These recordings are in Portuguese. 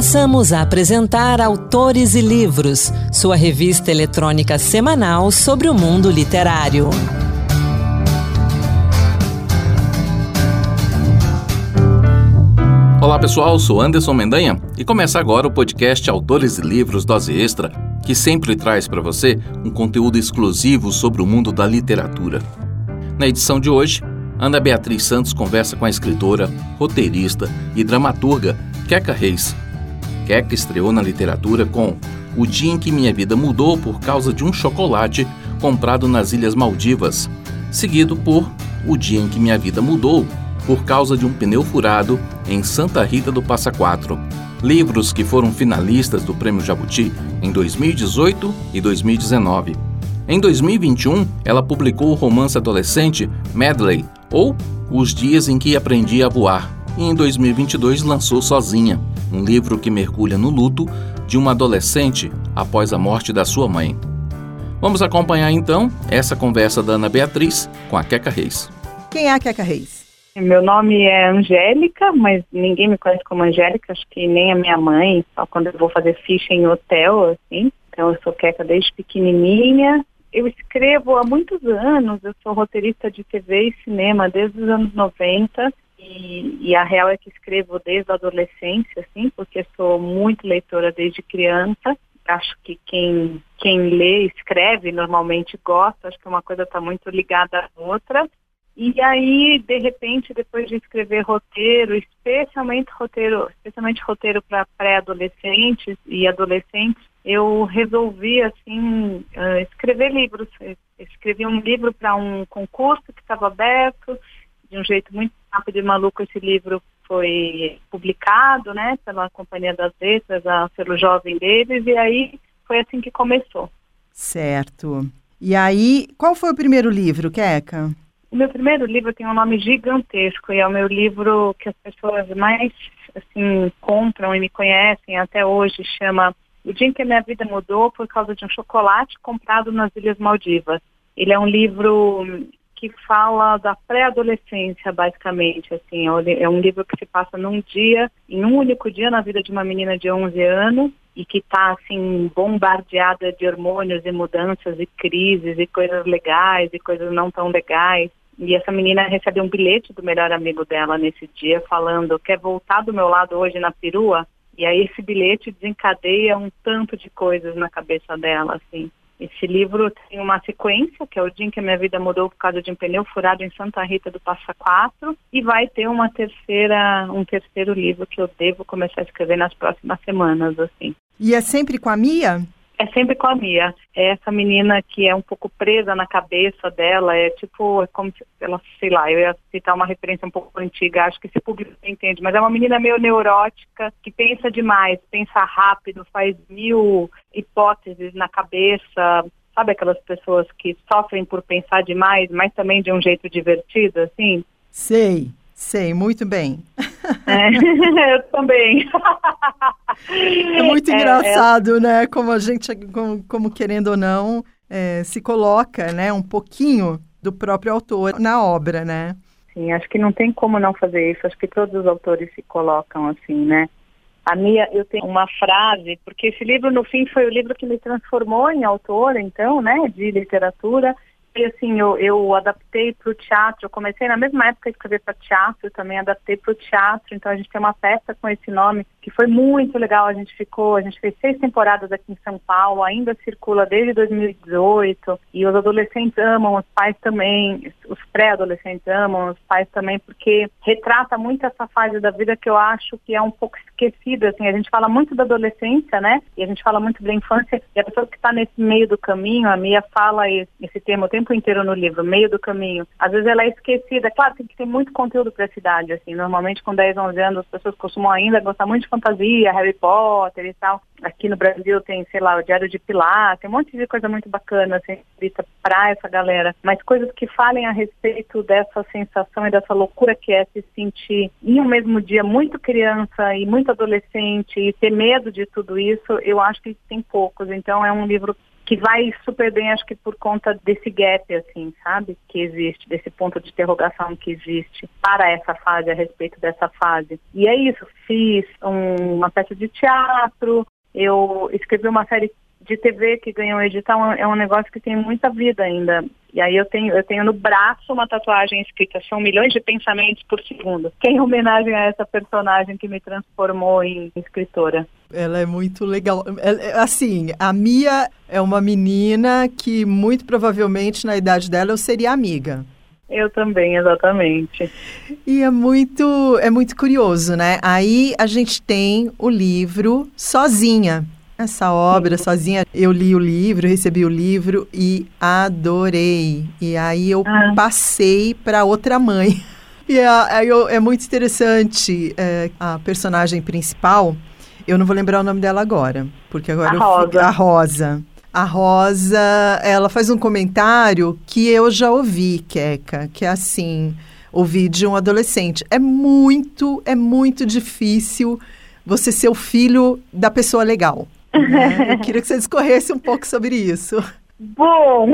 Passamos a apresentar Autores e Livros, sua revista eletrônica semanal sobre o mundo literário. Olá pessoal, sou Anderson Mendanha e começa agora o podcast Autores e Livros Dose Extra, que sempre traz para você um conteúdo exclusivo sobre o mundo da literatura. Na edição de hoje, Ana Beatriz Santos conversa com a escritora, roteirista e dramaturga Queca Reis. Queca estreou na literatura com O Dia em que Minha Vida Mudou por causa de um chocolate comprado nas Ilhas Maldivas, seguido por O Dia em que Minha Vida Mudou por causa de um pneu furado em Santa Rita do Passa Quatro. Livros que foram finalistas do Prêmio Jabuti em 2018 e 2019. Em 2021, ela publicou o romance adolescente Medley, ou Os Dias em que Aprendi a Voar, e em 2022 lançou Sozinha, um livro que mergulha no luto de uma adolescente após a morte da sua mãe. Vamos acompanhar então essa conversa da Ana Beatriz com a Queca Reis. Quem é a Queca Reis? Meu nome é Angélica, mas ninguém me conhece como Angélica, acho que nem a minha mãe, só quando eu vou fazer ficha em hotel, assim. Então eu sou queca desde pequenininha. Eu escrevo há muitos anos, eu sou roteirista de TV e cinema desde os anos 90 e, e, a real é que escrevo desde a adolescência, assim, porque sou muito leitora desde criança. Acho que quem, quem lê, escreve, normalmente gosta, acho que uma coisa está muito ligada à outra. E aí, de repente, depois de escrever roteiro, especialmente roteiro, especialmente roteiro para pré-adolescentes e adolescentes, eu resolvi assim uh, escrever livros. Escrevi um livro para um concurso que estava aberto, de um jeito muito rápido e maluco esse livro foi publicado, né, pela Companhia das Letras, a, pelo jovem deles, e aí foi assim que começou. Certo. E aí, qual foi o primeiro livro, Queca? O meu primeiro livro tem um nome gigantesco e é o meu livro que as pessoas mais assim compram e me conhecem até hoje, chama O Dia em que a Minha Vida Mudou por causa de um chocolate comprado nas Ilhas Maldivas. Ele é um livro que fala da pré-adolescência, basicamente, assim, é, é um livro que se passa num dia, em um único dia na vida de uma menina de 11 anos e que está, assim, bombardeada de hormônios e mudanças e crises e coisas legais e coisas não tão legais. E essa menina recebeu um bilhete do melhor amigo dela nesse dia falando: quer voltar do meu lado hoje na perua? E aí esse bilhete desencadeia um tanto de coisas na cabeça dela, assim. Esse livro tem uma sequência, que é o dia em que a minha vida mudou por causa de um pneu furado em Santa Rita do Passa Quatro, e vai ter uma terceira, um terceiro livro que eu devo começar a escrever nas próximas semanas, assim. E é sempre com a Mia? É sempre com a Mia. É essa menina que é um pouco presa na cabeça dela, é tipo, é como se ela, sei lá, eu ia citar uma referência um pouco antiga, acho que esse público entende, mas é uma menina meio neurótica, que pensa demais, pensa rápido, faz mil hipóteses na cabeça, sabe aquelas pessoas que sofrem por pensar demais, mas também de um jeito divertido, assim? Sei. Sei, muito bem. É, eu também. É muito é, engraçado, é... né? Como a gente, como, como querendo ou não, é, se coloca, né, um pouquinho do próprio autor na obra, né? Sim, acho que não tem como não fazer isso. Acho que todos os autores se colocam assim, né? A minha, eu tenho uma frase, porque esse livro, no fim, foi o livro que me transformou em autora, então, né, de literatura. E assim, eu, eu adaptei para o teatro, eu comecei na mesma época a escrever para teatro, também adaptei para o teatro, então a gente tem uma peça com esse nome que foi muito legal, a gente ficou, a gente fez seis temporadas aqui em São Paulo, ainda circula desde 2018, e os adolescentes amam, os pais também, os pré-adolescentes amam, os pais também, porque retrata muito essa fase da vida que eu acho que é um pouco esquecida, assim, a gente fala muito da adolescência, né, e a gente fala muito da infância, e a pessoa que está nesse meio do caminho, a Mia fala esse, esse termo, tempo inteiro no livro, meio do caminho. Às vezes ela é esquecida. Claro, tem que ter muito conteúdo para a cidade, assim. Normalmente com 10, 11 anos as pessoas costumam ainda gostar muito de fantasia, Harry Potter e tal. aqui no Brasil tem, sei lá, o Diário de Pilar, tem um monte de coisa muito bacana, assim, escrita para essa galera, mas coisas que falem a respeito dessa sensação e dessa loucura que é se sentir em um mesmo dia muito criança e muito adolescente e ter medo de tudo isso, eu acho que tem poucos. Então é um livro que vai super bem, acho que por conta desse gap, assim, sabe? Que existe, desse ponto de interrogação que existe para essa fase, a respeito dessa fase. E é isso, fiz um, uma peça de teatro, eu escrevi uma série de TV que ganhou edital, é um negócio que tem muita vida ainda. E aí eu tenho, eu tenho no braço uma tatuagem escrita São milhões de pensamentos por segundo, que é em homenagem a essa personagem que me transformou em escritora. Ela é muito legal. É, assim, a Mia é uma menina que muito provavelmente na idade dela eu seria amiga. Eu também, exatamente. E é muito, é muito curioso, né? Aí a gente tem o livro Sozinha, essa obra sozinha. Eu li o livro, recebi o livro e adorei. E aí eu ah. passei para outra mãe. E aí é, muito interessante é, a personagem principal. Eu não vou lembrar o nome dela agora, porque agora a eu Rosa. a Rosa. A Rosa, ela faz um comentário que eu já ouvi, Queca, que é assim, ouvi de um adolescente. É muito, é muito difícil você ser o filho da pessoa legal. Né? Eu queria que você discorresse um pouco sobre isso. Bom,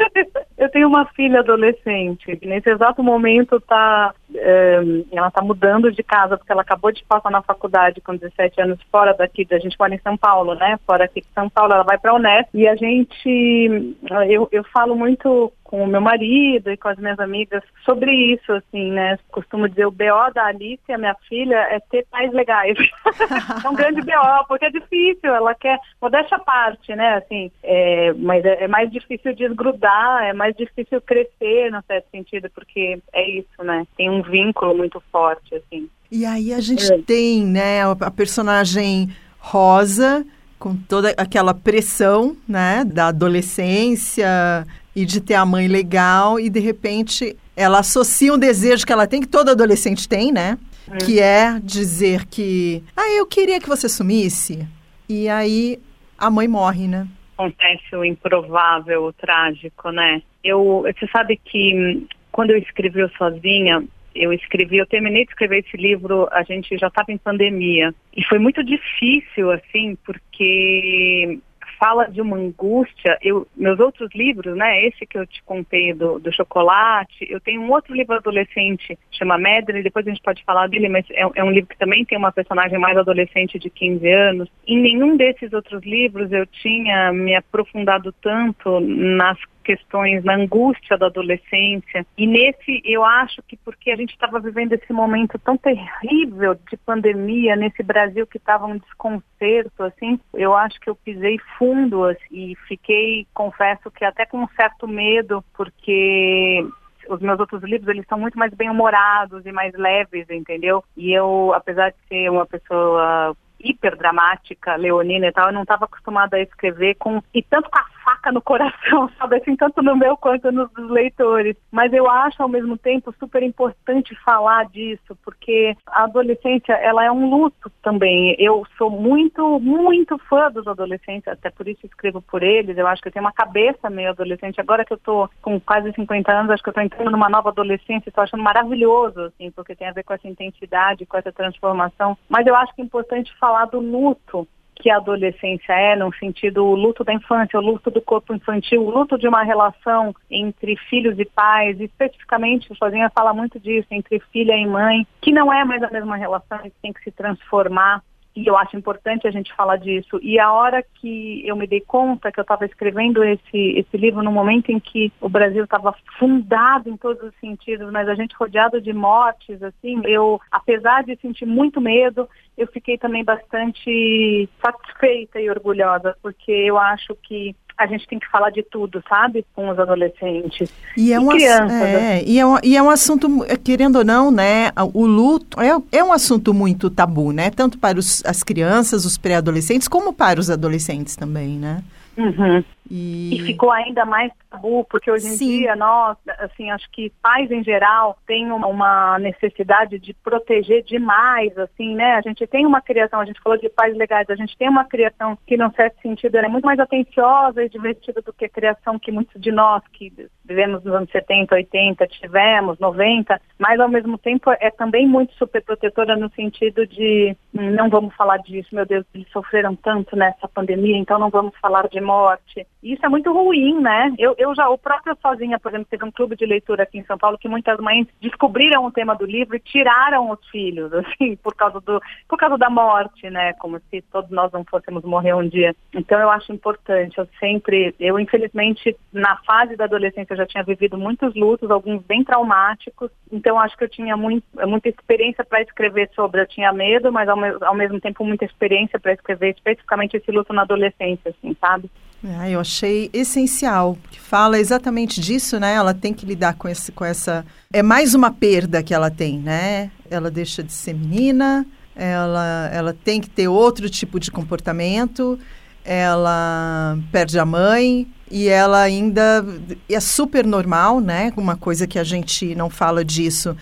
eu tenho uma filha adolescente. Nesse exato momento tá, é, ela está mudando de casa porque ela acabou de passar na faculdade com 17 anos fora daqui. A gente mora em São Paulo, né? Fora aqui de São Paulo, ela vai para a Unesp e a gente, eu, eu falo muito com o meu marido e com as minhas amigas sobre isso, assim, né? Costumo dizer, o BO da Alice, a minha filha, é ter pais legais. é um grande BO, porque é difícil, ela quer, modéstia à parte, né? Assim, é, mas é, é, mais difícil desgrudar, é mais difícil crescer, no certo sentido, porque é isso, né? Tem um vínculo muito forte, assim. E aí a gente é. tem, né, a personagem Rosa, com toda aquela pressão, né, da adolescência, e de ter a mãe legal e de repente ela associa um desejo que ela tem, que todo adolescente tem, né? É. Que é dizer que, ah, eu queria que você sumisse. E aí a mãe morre, né? Acontece o improvável, o trágico, né? Eu, você sabe que hum, quando eu escrevi o Sozinha, eu escrevi, eu terminei de escrever esse livro, a gente já estava em pandemia. E foi muito difícil, assim, porque fala de uma angústia. Eu, meus outros livros, né, esse que eu te contei do, do chocolate, eu tenho um outro livro adolescente, chama Medley, depois a gente pode falar dele, mas é, é, um livro que também tem uma personagem mais adolescente de 15 anos. Em nenhum desses outros livros eu tinha me aprofundado tanto nas questões na angústia da adolescência. E nesse, eu acho que porque a gente estava vivendo esse momento tão terrível de pandemia, nesse Brasil que estava um desconcerto, assim, eu acho que eu pisei fundo assim, e fiquei, confesso que até com um certo medo, porque os meus outros livros eles são muito mais bem humorados e mais leves, entendeu? E eu, apesar de ser uma pessoa hiper dramática, leonina e tal, eu não estava acostumada a escrever com e tanto com a faca no coração, sabe assim, tanto no meu quanto nos leitores. Mas eu acho ao mesmo tempo super importante falar disso, porque a adolescência, ela é um luto também. Eu sou muito, muito fã dos adolescentes, até por isso escrevo por eles. Eu acho que eu tenho uma cabeça meio adolescente. Agora que eu tô com quase 50 anos, acho que eu tô entrando numa nova adolescência, estou achando maravilhoso, assim, porque tem a ver com essa intensidade, com essa transformação. Mas eu acho que é importante falar do luto que a adolescência é, no sentido o luto da infância, o luto do corpo infantil, o luto de uma relação entre filhos e pais, especificamente, o Sozinha fala muito disso, entre filha e mãe, que não é mais a mesma relação, que tem que se transformar e eu acho importante a gente falar disso. E a hora que eu me dei conta que eu estava escrevendo esse, esse livro no momento em que o Brasil estava fundado em todos os sentidos, mas a gente rodeado de mortes, assim, eu, apesar de sentir muito medo, eu fiquei também bastante satisfeita e orgulhosa, porque eu acho que a gente tem que falar de tudo, sabe? Com os adolescentes e, é um crianças. É, e, é um, e é um assunto, querendo ou não, né? O luto é, é um assunto muito tabu, né? Tanto para os, as crianças, os pré-adolescentes, como para os adolescentes também, né? Uhum. E... e... ficou ainda mais tabu, porque hoje em Sim. dia nós, assim, acho que pais em geral têm uma necessidade de proteger demais, assim, né? A gente tem uma criação, a gente falou de pais legais, a gente tem uma criação que, num certo sentido, é muito mais atenciosa e divertida do que a criação que muitos de nós que vivemos nos anos 70, 80, tivemos, 90, mas ao mesmo tempo é também muito superprotetora no sentido de hum, não vamos falar disso, meu Deus, eles sofreram tanto nessa pandemia, então não vamos falar de morte. Isso é muito ruim, né? Eu, eu já, o próprio Sozinha, por exemplo, teve um clube de leitura aqui em São Paulo que muitas mães descobriram o tema do livro e tiraram os filhos, assim, por causa, do, por causa da morte, né? Como se todos nós não fôssemos morrer um dia. Então eu acho importante, eu sempre, eu infelizmente, na fase da adolescência eu já tinha vivido muitos lutos, alguns bem traumáticos, então acho que eu tinha muito, muita experiência para escrever sobre, eu tinha medo, mas ao, ao mesmo tempo muita experiência para escrever especificamente esse luto na adolescência, assim, sabe? Ah, eu achei essencial, que fala exatamente disso, né? Ela tem que lidar com, esse, com essa. É mais uma perda que ela tem, né? Ela deixa de ser menina, ela, ela tem que ter outro tipo de comportamento, ela perde a mãe e ela ainda é super normal, né? Uma coisa que a gente não fala disso,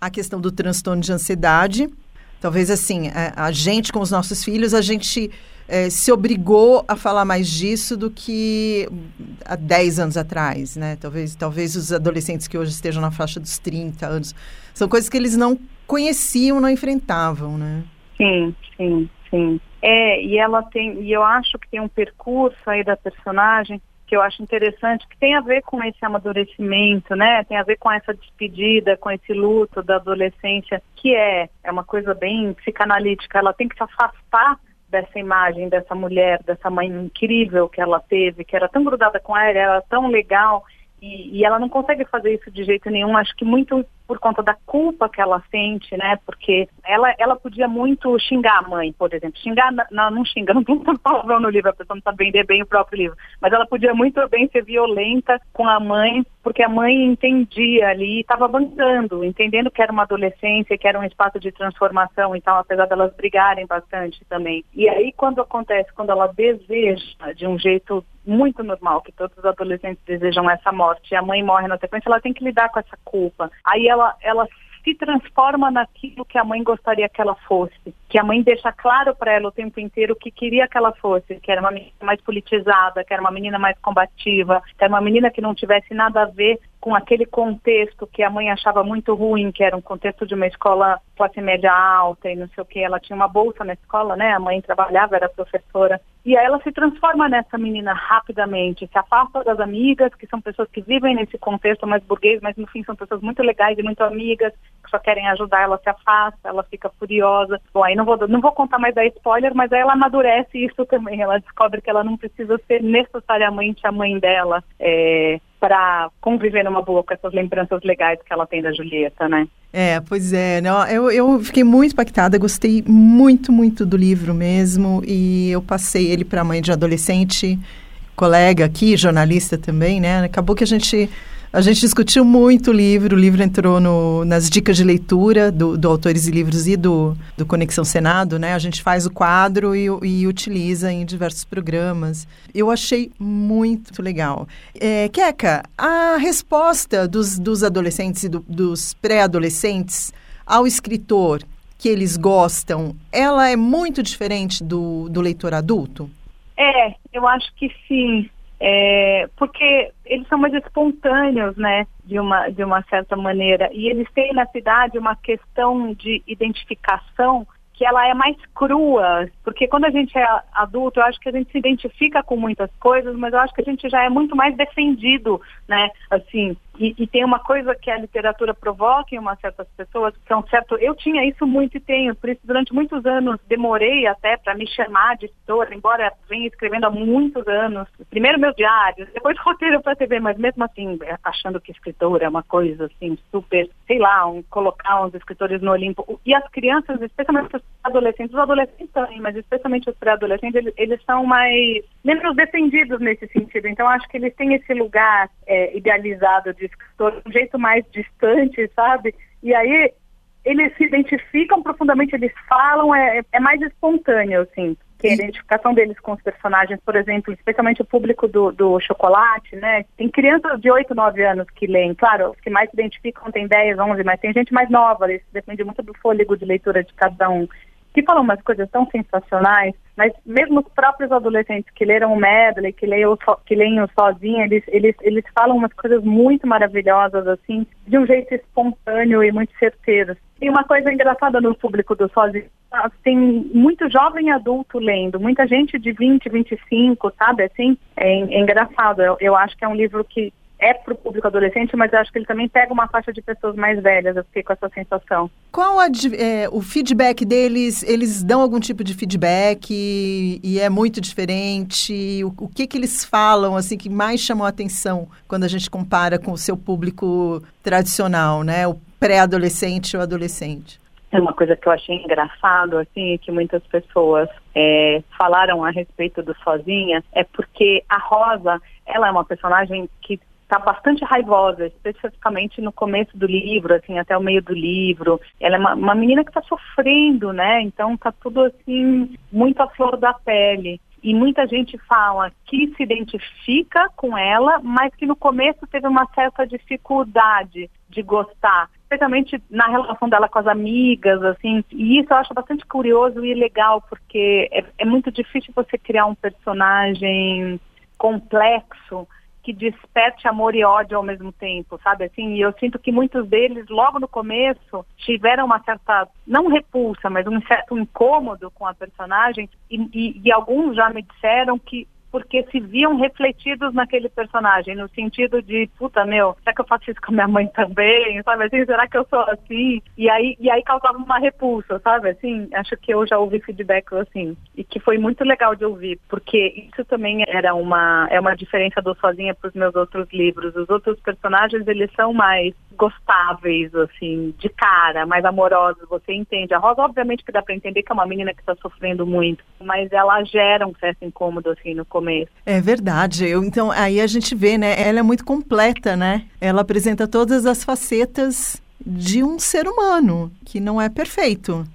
a questão do transtorno de ansiedade. Talvez assim, a, a gente com os nossos filhos, a gente é, se obrigou a falar mais disso do que há 10 anos atrás, né? Talvez, talvez os adolescentes que hoje estejam na faixa dos 30 anos. São coisas que eles não conheciam, não enfrentavam, né? Sim, sim, sim. É, e ela tem, e eu acho que tem um percurso aí da personagem que eu acho interessante, que tem a ver com esse amadurecimento, né? Tem a ver com essa despedida, com esse luto da adolescência, que é, é uma coisa bem psicanalítica. Ela tem que se afastar dessa imagem dessa mulher, dessa mãe incrível que ela teve, que era tão grudada com ela, era tão legal, e, e ela não consegue fazer isso de jeito nenhum. Acho que muito por conta da culpa que ela sente, né? Porque ela, ela podia muito xingar a mãe, por exemplo. Xingar, não, não xinga, não tem palavrão no livro, a pessoa não sabe vender bem o próprio livro. Mas ela podia muito bem ser violenta com a mãe, porque a mãe entendia ali, estava bancando, entendendo que era uma adolescência, que era um espaço de transformação e tal, apesar delas brigarem bastante também. E aí, quando acontece, quando ela deseja de um jeito muito normal, que todos os adolescentes desejam essa morte, e a mãe morre na sequência, ela tem que lidar com essa culpa. Aí ela, ela se transforma naquilo que a mãe gostaria que ela fosse, que a mãe deixa claro para ela o tempo inteiro o que queria que ela fosse, que era uma menina mais politizada, que era uma menina mais combativa, que era uma menina que não tivesse nada a ver com aquele contexto que a mãe achava muito ruim, que era um contexto de uma escola classe média alta e não sei o que. Ela tinha uma bolsa na escola, né? A mãe trabalhava, era professora. E aí ela se transforma nessa menina rapidamente, se afasta das amigas, que são pessoas que vivem nesse contexto mais burguês, mas no fim são pessoas muito legais e muito amigas, que só querem ajudar, ela se afasta, ela fica furiosa. Bom, aí não vou, não vou contar mais da spoiler, mas aí ela amadurece isso também. Ela descobre que ela não precisa ser necessariamente a mãe dela. É, para conviver numa boa com essas lembranças legais que ela tem da Julieta, né? É, pois é. Não, eu, eu fiquei muito impactada, gostei muito, muito do livro mesmo. E eu passei ele para a mãe de adolescente, colega aqui, jornalista também, né? Acabou que a gente a gente discutiu muito o livro, o livro entrou no, nas dicas de leitura do, do, Autores e Livros e do, do Conexão Senado, né? A gente faz o quadro e, e utiliza em diversos programas. Eu achei muito legal. É, Keka, a resposta dos, dos adolescentes e do, dos pré-adolescentes ao escritor que eles gostam, ela é muito diferente do, do leitor adulto? É, eu acho que sim. É, porque eles são mais espontâneos, né, de uma, de uma certa maneira. E eles têm na cidade uma questão de identificação que ela é mais crua, porque quando a gente é adulto, eu acho que a gente se identifica com muitas coisas, mas eu acho que a gente já é muito mais defendido, né, assim, e, e, tem uma coisa que a literatura provoca em umas certas pessoas, que é um certo. Eu tinha isso muito e tenho, por isso durante muitos anos demorei até para me chamar de escritora, embora venha escrevendo há muitos anos. Primeiro meu diário, depois roteiro para TV, mas mesmo assim, achando que escritora é uma coisa assim, super, sei lá, um, colocar uns escritores no Olimpo. E as crianças, especialmente os adolescentes, os adolescentes também, mas especialmente os pré-adolescentes, eles, eles, são mais menos defendidos nesse sentido. Então acho que eles têm esse lugar é, idealizado de escritor um jeito mais distante, sabe? E aí eles se identificam profundamente, eles falam, é, é mais espontâneo, assim. que a identificação deles com os personagens, por exemplo, especialmente o público do, do chocolate, né? Tem crianças de 8, 9 anos que leem, claro, os que mais se identificam tem 10, 11, mas tem gente mais nova, isso depende muito do fôlego de leitura de cada um que falam umas coisas tão sensacionais, mas mesmo os próprios adolescentes que leram o medley, que leem o, que o sozinho, eles, eles, eles falam umas coisas muito maravilhosas, assim, de um jeito espontâneo e muito certeiro. E uma coisa engraçada no público do sozinho, tem muito jovem adulto lendo, muita gente de 20, 25, sabe, assim, é, é engraçado. Eu, eu acho que é um livro que é para o público adolescente, mas eu acho que ele também pega uma faixa de pessoas mais velhas, eu fiquei com essa sensação. Qual a, é, o feedback deles? Eles dão algum tipo de feedback e, e é muito diferente? O, o, que que eles falam, assim, que mais chamou a atenção quando a gente compara com o seu público tradicional, né? O pré-adolescente ou adolescente? É uma coisa que eu achei engraçado, assim, que muitas pessoas é, falaram a respeito do Sozinha, é porque a Rosa, ela é uma personagem que está bastante raivosa, especificamente no começo do livro, assim, até o meio do livro. Ela é uma, uma menina que está sofrendo, né? Então tá tudo assim muito à flor da pele. E muita gente fala que se identifica com ela, mas que no começo teve uma certa dificuldade de gostar, especialmente na relação dela com as amigas, assim. E isso eu acho bastante curioso e legal, porque é, é muito difícil você criar um personagem complexo que desperte amor e ódio ao mesmo tempo, sabe? Assim, e eu sinto que muitos deles, logo no começo, tiveram uma certa, não repulsa, mas um certo incômodo com a personagem, e, e, e alguns já me disseram que porque se viam refletidos naquele personagem, no sentido de, puta, meu, será que eu faço isso com a minha mãe também? Sabe assim, será que eu sou assim? E aí, e aí causava uma repulsa, sabe? Assim, acho que eu já ouvi feedback assim, e que foi muito legal de ouvir, porque isso também era uma, é uma diferença do Sozinha para os meus outros livros. Os outros personagens, eles são mais gostáveis, assim, de cara, mais amorosos, você entende. A Rosa, obviamente que dá para entender que é uma menina que está sofrendo muito, mas ela gera um certo incômodo, assim, no começo. É verdade. Eu, então, aí a gente vê, né? Ela é muito completa, né? Ela apresenta todas as facetas de um ser humano que não é perfeito.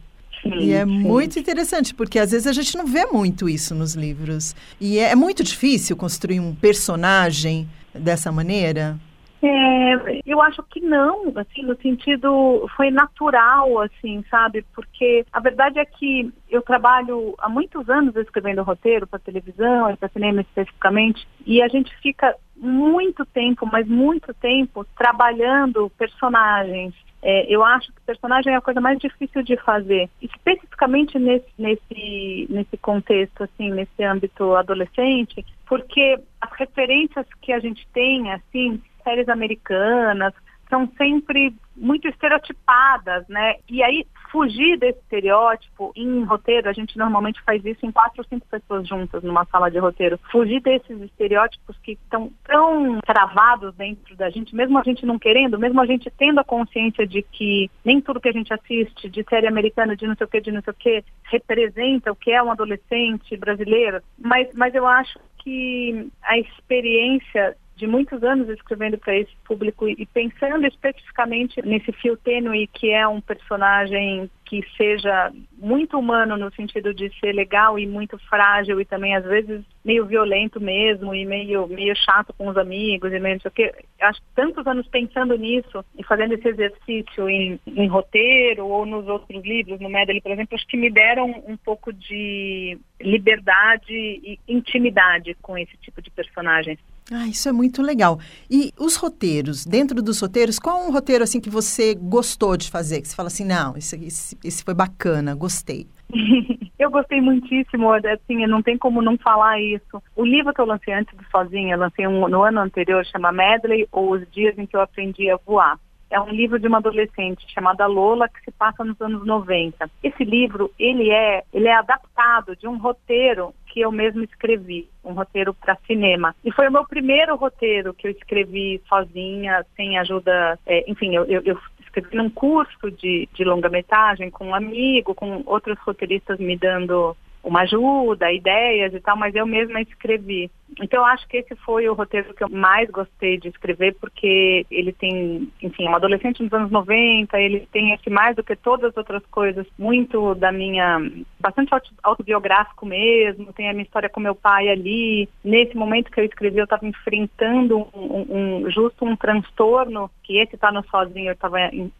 Sim, e é sim. muito interessante, porque às vezes a gente não vê muito isso nos livros. E é, é muito difícil construir um personagem dessa maneira. É, eu acho que não, assim, no sentido foi natural, assim, sabe? Porque a verdade é que eu trabalho há muitos anos escrevendo roteiro para televisão e para cinema especificamente, e a gente fica muito tempo, mas muito tempo trabalhando personagens. É, eu acho que personagem é a coisa mais difícil de fazer, especificamente nesse, nesse, nesse contexto, assim, nesse âmbito adolescente, porque as referências que a gente tem, assim, séries americanas são sempre muito estereotipadas, né? E aí fugir desse estereótipo em roteiro, a gente normalmente faz isso em quatro ou cinco pessoas juntas numa sala de roteiro. Fugir desses estereótipos que estão tão travados dentro da gente, mesmo a gente não querendo, mesmo a gente tendo a consciência de que nem tudo que a gente assiste de série americana, de não sei o que, de não sei o que, representa o que é um adolescente brasileiro. Mas, mas eu acho que a experiência de muitos anos escrevendo para esse público e pensando especificamente nesse fio tênue que é um personagem que seja muito humano no sentido de ser legal e muito frágil e também às vezes meio violento mesmo e meio meio chato com os amigos e meio que. Acho que tantos anos pensando nisso e fazendo esse exercício em, em roteiro ou nos outros livros, no Medley, por exemplo, acho que me deram um pouco de liberdade e intimidade com esse tipo de personagens. Ah, isso é muito legal. E os roteiros, dentro dos roteiros, qual um roteiro assim que você gostou de fazer? Que você fala assim, não, esse, esse, esse foi bacana, gostei. eu gostei muitíssimo, assim, não tem como não falar isso. O livro que eu lancei antes do Sozinha, eu lancei um, no ano anterior, chama Medley, ou Os Dias em que eu Aprendi a Voar. É um livro de uma adolescente chamada Lola, que se passa nos anos 90. Esse livro, ele é, ele é adaptado de um roteiro que eu mesmo escrevi, um roteiro para cinema. E foi o meu primeiro roteiro que eu escrevi sozinha, sem ajuda, é, enfim, eu, eu, eu escrevi num curso de, de longa-metragem com um amigo, com outros roteiristas me dando uma ajuda, ideias e tal, mas eu mesma escrevi. Então, eu acho que esse foi o roteiro que eu mais gostei de escrever, porque ele tem, enfim, é um adolescente nos anos 90, ele tem esse mais do que todas as outras coisas, muito da minha, bastante autobiográfico mesmo, tem a minha história com meu pai ali. Nesse momento que eu escrevi, eu estava enfrentando um, um, justo um transtorno, que esse tá no sozinho, eu estava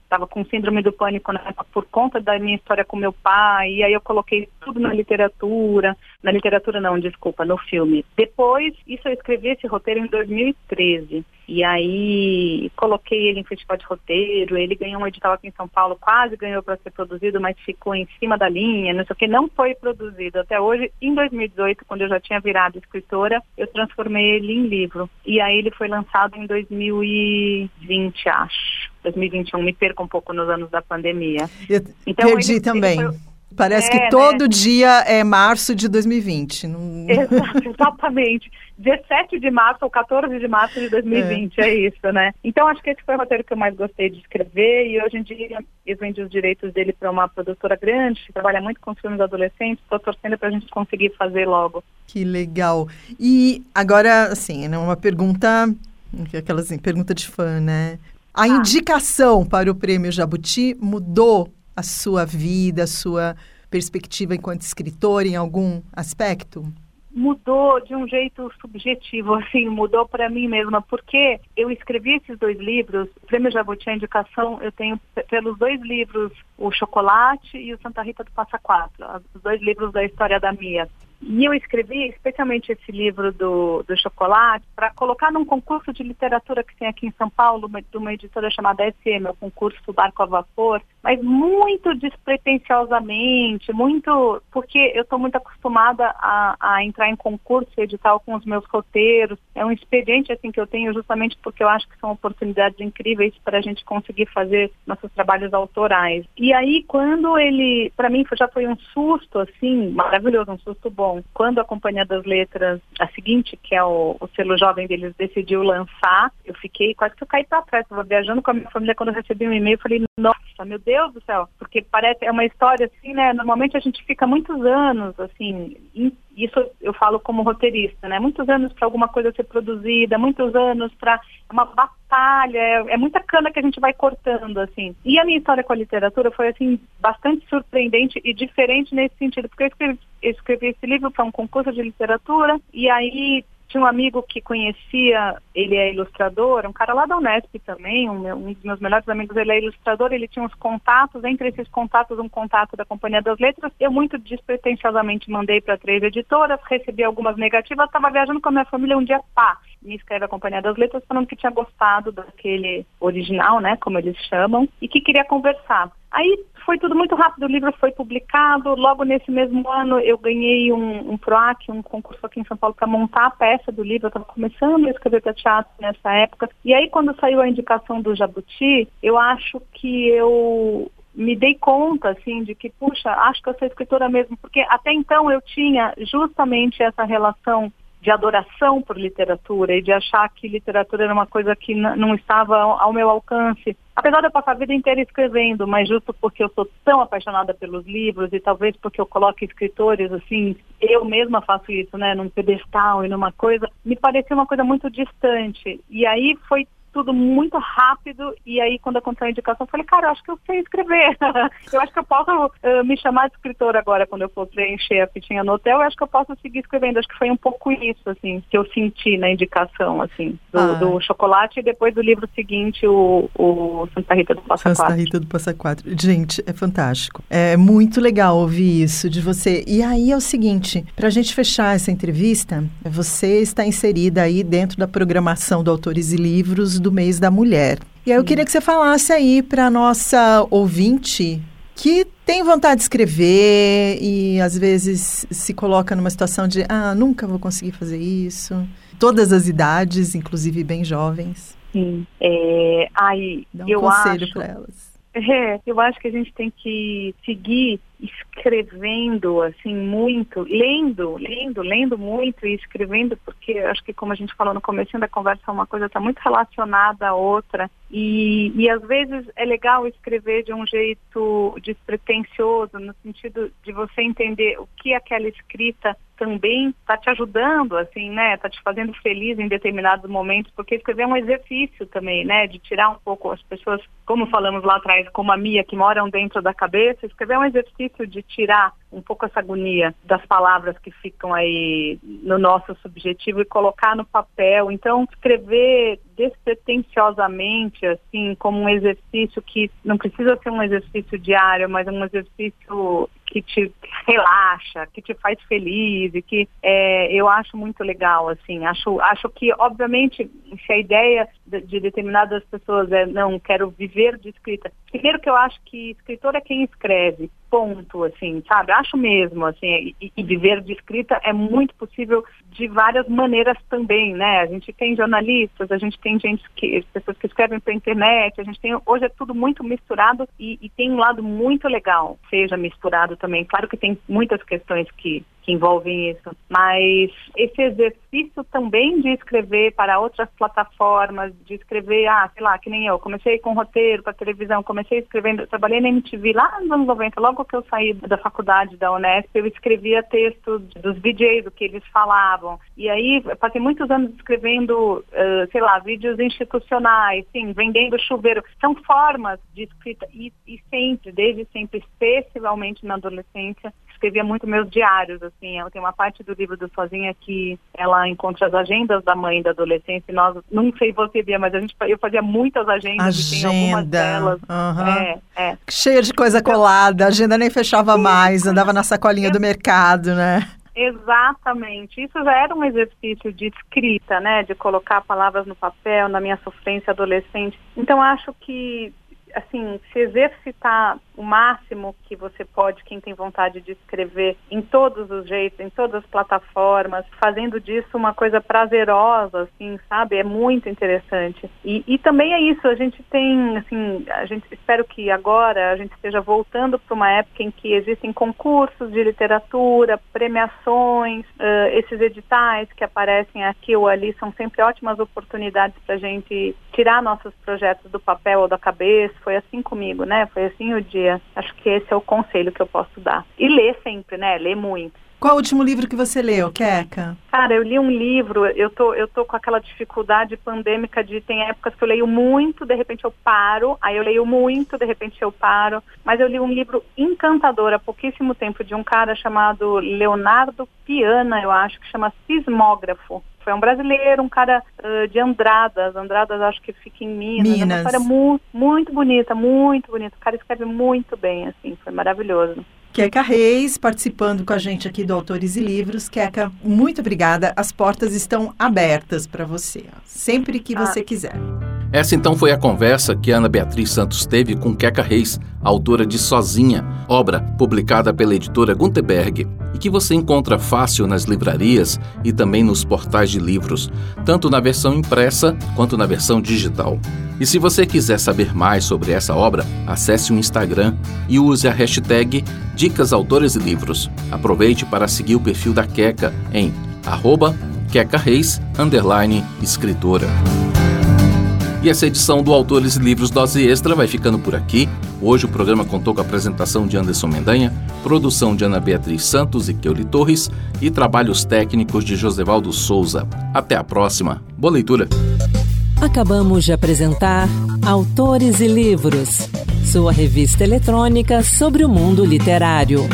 tava com síndrome do pânico né, por conta da minha história com meu pai, e aí eu coloquei tudo na literatura, na literatura não, desculpa, no filme. Depois, isso eu escrevi esse roteiro em 2013. E aí coloquei ele em festival de roteiro, ele ganhou um edital aqui em São Paulo, quase ganhou para ser produzido, mas ficou em cima da linha, não sei o que, não foi produzido. Até hoje, em 2018, quando eu já tinha virado escritora, eu transformei ele em livro. E aí ele foi lançado em 2020, acho. 2021, me perco um pouco nos anos da pandemia. Eu então, perdi ele, também. Ele foi, Parece é, que todo né? dia é março de 2020. Não... exatamente. 17 de março ou 14 de março de 2020, é. é. isso, né? Então acho que esse foi o roteiro que eu mais gostei de escrever e hoje em dia eu vendi os direitos dele para uma produtora grande que trabalha muito com filmes adolescentes. Estou torcendo para a gente conseguir fazer logo. Que legal. E agora, assim, né, uma pergunta, aquela assim, pergunta de fã, né? A ah. indicação para o prêmio Jabuti mudou a sua vida, a sua perspectiva enquanto escritor em algum aspecto? Mudou de um jeito subjetivo, assim, mudou para mim mesma, porque eu escrevi esses dois livros, o Prêmio Jabuti, a indicação, eu tenho pelos dois livros, O Chocolate e o Santa Rita do Passa Quatro, os dois livros da história da Mia. E eu escrevi especialmente esse livro do, do chocolate para colocar num concurso de literatura que tem aqui em São Paulo, de uma editora chamada SM, o concurso Barco a Vapor, mas muito despretensiosamente, muito porque eu estou muito acostumada a, a, entrar em concurso edital com os meus roteiros. É um expediente assim que eu tenho justamente porque eu acho que são oportunidades incríveis para a gente conseguir fazer nossos trabalhos autorais. E aí quando ele, para mim já foi um susto assim, maravilhoso, um susto bom quando a Companhia das Letras, a seguinte, que é o, o selo jovem deles, decidiu lançar, eu fiquei quase que eu caí para trás. Estava viajando com a minha família quando eu recebi um e-mail, falei, nossa, meu Deus do céu, porque parece, é uma história assim, né? Normalmente a gente fica muitos anos, assim, isso eu falo como roteirista, né? Muitos anos para alguma coisa ser produzida, muitos anos para uma batalha, é, é, muita cana que a gente vai cortando, assim. E a minha história com a literatura foi, assim, bastante surpreendente e diferente nesse sentido, porque eu escrevi, eu escrevi esse livro para um concurso de literatura e aí tinha um amigo que conhecia, ele é ilustrador, um cara lá da Unesp também, um, um, dos meus melhores amigos, ele é ilustrador, ele tinha uns contatos, entre esses contatos, um contato da Companhia das Letras. Eu muito despretensiosamente mandei para três editoras, recebi algumas negativas, estava viajando com a minha família um dia, pá, me escreve a Companhia das Letras falando que tinha gostado daquele original, né, como eles chamam, e que queria conversar. Aí foi tudo muito rápido, o livro foi publicado, logo nesse mesmo ano eu ganhei um, um PROAC, um concurso aqui em São Paulo para montar a peça do livro, eu estava começando a escrever para teatro nessa época, e aí quando saiu a indicação do Jabuti, eu acho que eu me dei conta, assim, de que, puxa, acho que eu sou escritora mesmo, porque até então eu tinha justamente essa relação de adoração por literatura e de achar que literatura era uma coisa que não estava ao meu alcance. Apesar de eu passar a vida inteira escrevendo, mas justo porque eu sou tão apaixonada pelos livros e talvez porque eu coloco escritores assim, eu mesma faço isso, né, num pedestal e numa coisa, me parecia uma coisa muito distante. E aí foi tudo muito rápido e aí quando aconteceu a indicação eu falei, cara, eu acho que eu sei escrever. eu acho que eu posso uh, me chamar de escritora agora quando eu for preencher a fitinha no hotel, eu acho que eu posso seguir escrevendo. Acho que foi um pouco isso, assim, que eu senti na indicação, assim, do, ah. do chocolate e depois do livro seguinte, o, o Santa Rita do Passa Quatro. Santa Rita do Passa Quatro. Gente, é fantástico. É muito legal ouvir isso de você. E aí é o seguinte, para a gente fechar essa entrevista, você está inserida aí dentro da programação do Autores e Livros do mês da mulher. E aí eu queria que você falasse aí para nossa ouvinte que tem vontade de escrever e às vezes se coloca numa situação de ah, nunca vou conseguir fazer isso. Todas as idades, inclusive bem jovens. Sim. É, aí, Dá um eu conselho acho... para elas. É, eu acho que a gente tem que seguir escrevendo assim muito, lendo, lendo, lendo muito e escrevendo, porque acho que como a gente falou no começo da conversa, uma coisa está muito relacionada à outra. E, e às vezes é legal escrever de um jeito despretensioso, no sentido de você entender o que aquela escrita também está te ajudando, assim, né? Está te fazendo feliz em determinados momentos, porque escrever é um exercício também, né? De tirar um pouco as pessoas, como falamos lá atrás, como a Mia, que moram dentro da cabeça, escrever é um exercício de tirar um pouco essa agonia das palavras que ficam aí no nosso subjetivo e colocar no papel. Então, escrever despretensiosamente, assim, como um exercício que não precisa ser um exercício diário, mas um exercício que te relaxa, que te faz feliz e que é, eu acho muito legal, assim, acho, acho que, obviamente, se a ideia de, de, determinadas pessoas é, não, quero viver de escrita, primeiro que eu acho que escritor é quem escreve, ponto, assim, sabe? Acho mesmo, assim, e, e, viver de escrita é muito possível de várias maneiras também, né? A gente tem jornalistas, a gente tem gente que, pessoas que escrevem para internet, a gente tem, hoje é tudo muito misturado e, e tem um lado muito legal, seja misturado também. Claro que tem muitas questões que que envolvem isso. Mas esse exercício também de escrever para outras plataformas, de escrever, ah, sei lá, que nem eu, comecei com roteiro para televisão, comecei escrevendo, trabalhei na MTV lá nos anos 90, logo que eu saí da faculdade da Unesp, eu escrevia textos dos DJs, do que eles falavam. E aí, passei muitos anos escrevendo, uh, sei lá, vídeos institucionais, sim, vendendo chuveiro. São formas de escrita e, e sempre, desde sempre, especialmente na adolescência, escrevia muito meus diários, assim, ela tem uma parte do livro do Sozinha que ela encontra as agendas da mãe da adolescência, e nós, não sei você via, mas a gente, eu fazia muitas agendas, Agenda. tem algumas delas. Uhum. É, é. Cheia de coisa então, colada, a agenda nem fechava mais, andava na sacolinha do mercado, né? Exatamente. Isso já era um exercício de escrita, né? De colocar palavras no papel, na minha sofrência adolescente. Então, acho que, assim, se exercitar o máximo que você pode, quem tem vontade de escrever, em todos os jeitos, em todas as plataformas, fazendo disso uma coisa prazerosa, assim, sabe? É muito interessante. E, e também é isso, a gente tem, assim, a gente espero que agora a gente esteja voltando para uma época em que existem concursos de literatura, premiações, uh, esses editais que aparecem aqui ou ali são sempre ótimas oportunidades para a gente tirar nossos projetos do papel ou da cabeça. Foi assim comigo, né? Foi assim o dia. Acho que esse é o conselho que eu posso dar. E ler sempre, né? Ler muito. Qual o último livro que você leu, Keka? Cara, eu li um livro, eu tô, eu tô com aquela dificuldade pandêmica de tem épocas que eu leio muito, de repente eu paro, aí eu leio muito, de repente eu paro. Mas eu li um livro encantador há pouquíssimo tempo de um cara chamado Leonardo Piana, eu acho, que chama Sismógrafo. Foi um brasileiro, um cara uh, de Andradas. Andradas acho que fica em Minas. Minas. É uma história mu muito bonita, muito bonita. O cara escreve muito bem, assim, foi maravilhoso. Queca Reis, participando com a gente aqui do Autores e Livros. Queca, muito obrigada. As portas estão abertas para você, sempre que você ah. quiser. Essa então foi a conversa que Ana Beatriz Santos teve com Queca Reis, autora de Sozinha, obra publicada pela editora Gutenberg e que você encontra fácil nas livrarias e também nos portais de livros, tanto na versão impressa quanto na versão digital. E se você quiser saber mais sobre essa obra, acesse o Instagram e use a hashtag Dicas Autores e Livros. Aproveite para seguir o perfil da Queca em arroba Queca Reis, escritora. E essa edição do Autores e Livros Dose Extra vai ficando por aqui. Hoje o programa contou com a apresentação de Anderson Mendanha, produção de Ana Beatriz Santos e Keuli Torres e trabalhos técnicos de Josevaldo Souza. Até a próxima. Boa leitura. Acabamos de apresentar Autores e Livros, sua revista eletrônica sobre o mundo literário.